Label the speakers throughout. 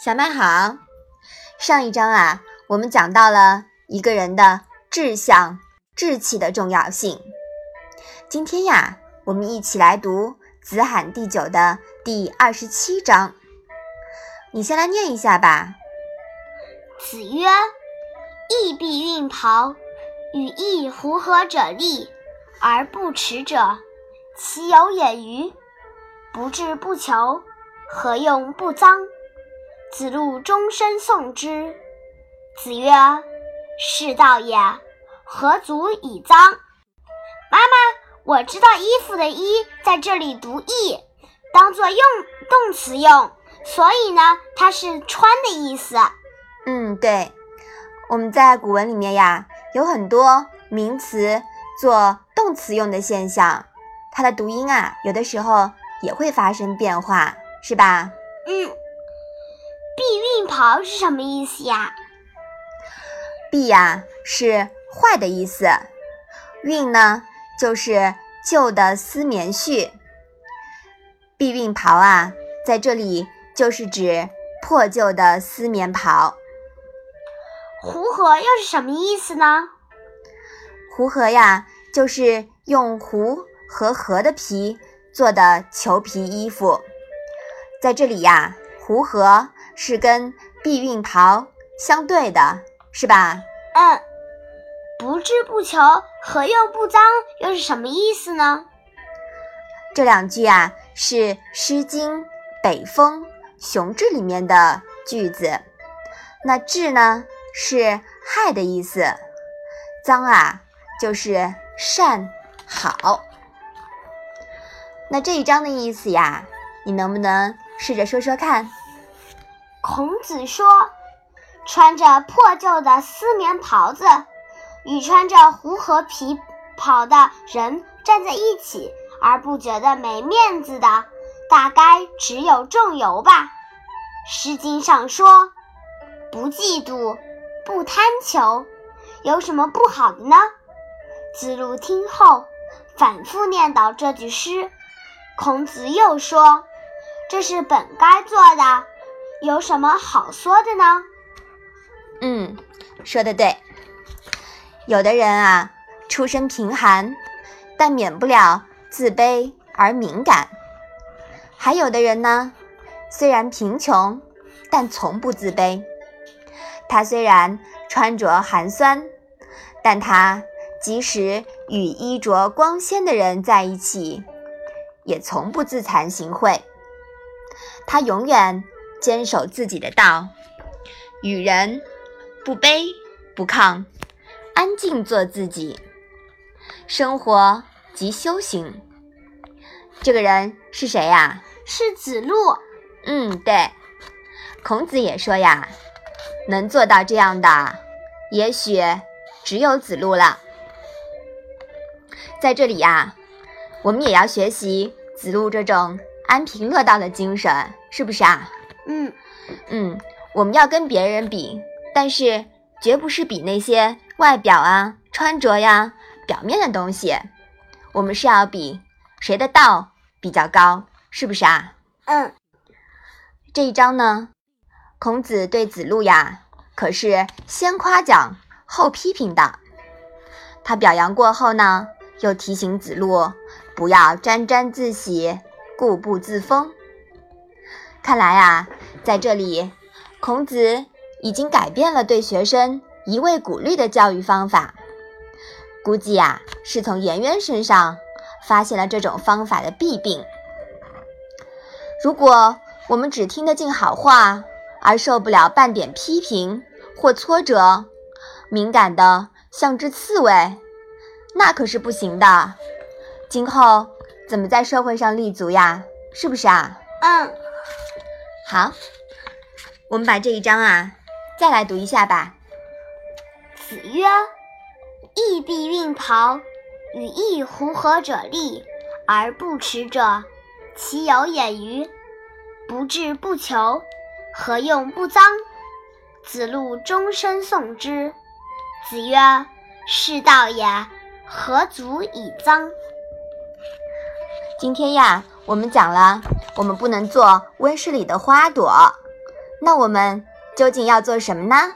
Speaker 1: 小麦好，上一章啊，我们讲到了一个人的志向、志气的重要性。今天呀，我们一起来读《子罕》第九的第二十七章。你先来念一下吧。
Speaker 2: 子曰：“义必运袍，与义狐合者立，而不耻者，其有也与？不志不求，何用不臧？”子路终身诵之。子曰：“是道也，何足以臧？”妈妈，我知道衣服的“衣”在这里读“义”，当做用动词用，所以呢，它是穿的意思。
Speaker 1: 嗯，对。我们在古文里面呀，有很多名词做动词用的现象，它的读音啊，有的时候也会发生变化，是吧？
Speaker 2: 嗯。避孕袍是什么意思呀？
Speaker 1: 避呀是坏的意思，孕呢就是旧的丝棉絮。避孕袍啊，在这里就是指破旧的丝棉袍。
Speaker 2: 狐合又是什么意思呢？
Speaker 1: 狐合呀，就是用狐和河的皮做的裘皮衣服。在这里呀，狐合。是跟避孕袍相对的，是吧？
Speaker 2: 嗯，不志不求，何用不脏？又是什么意思呢？
Speaker 1: 这两句啊，是《诗经·北风·雄志》里面的句子。那“志”呢，是害的意思；“脏”啊，就是善好。那这一章的意思呀，你能不能试着说说看？
Speaker 2: 孔子说：“穿着破旧的丝棉袍子，与穿着狐和皮袍的人站在一起而不觉得没面子的，大概只有仲由吧。”《诗经》上说：“不嫉妒，不贪求，有什么不好的呢？”子路听后，反复念叨这句诗。孔子又说：“这是本该做的。”有什么好说的呢？
Speaker 1: 嗯，说的对。有的人啊，出身贫寒，但免不了自卑而敏感；还有的人呢，虽然贫穷，但从不自卑。他虽然穿着寒酸，但他即使与衣着光鲜的人在一起，也从不自惭形秽。他永远。坚守自己的道，与人不卑不亢，安静做自己，生活即修行。这个人是谁呀？
Speaker 2: 是子路。
Speaker 1: 嗯，对。孔子也说呀，能做到这样的，也许只有子路了。在这里呀，我们也要学习子路这种安贫乐道的精神，是不是啊？
Speaker 2: 嗯
Speaker 1: 嗯，我们要跟别人比，但是绝不是比那些外表啊、穿着呀、表面的东西。我们是要比谁的道比较高，是不是啊？
Speaker 2: 嗯。
Speaker 1: 这一章呢，孔子对子路呀，可是先夸奖后批评的。他表扬过后呢，又提醒子路不要沾沾自喜、固步自封。看来啊，在这里，孔子已经改变了对学生一味鼓励的教育方法。估计呀，是从颜渊身上发现了这种方法的弊病。如果我们只听得进好话，而受不了半点批评或挫折，敏感的像只刺猬，那可是不行的。今后怎么在社会上立足呀？是不是啊？
Speaker 2: 嗯。
Speaker 1: 好，我们把这一章啊再来读一下吧。
Speaker 2: 子曰：“义必运袍，与义狐合者立，而不耻者，其有也与？不志不求，何用不臧？”子路终身诵之。子曰：“是道也，何足以臧？”
Speaker 1: 今天呀，我们讲了，我们不能做温室里的花朵，那我们究竟要做什么呢？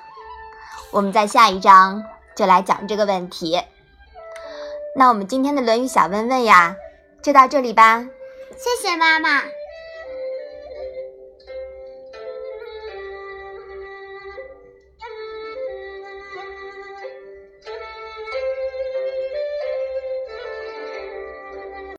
Speaker 1: 我们在下一章就来讲这个问题。那我们今天的《论语》小问问呀，就到这里吧。
Speaker 2: 谢谢妈妈。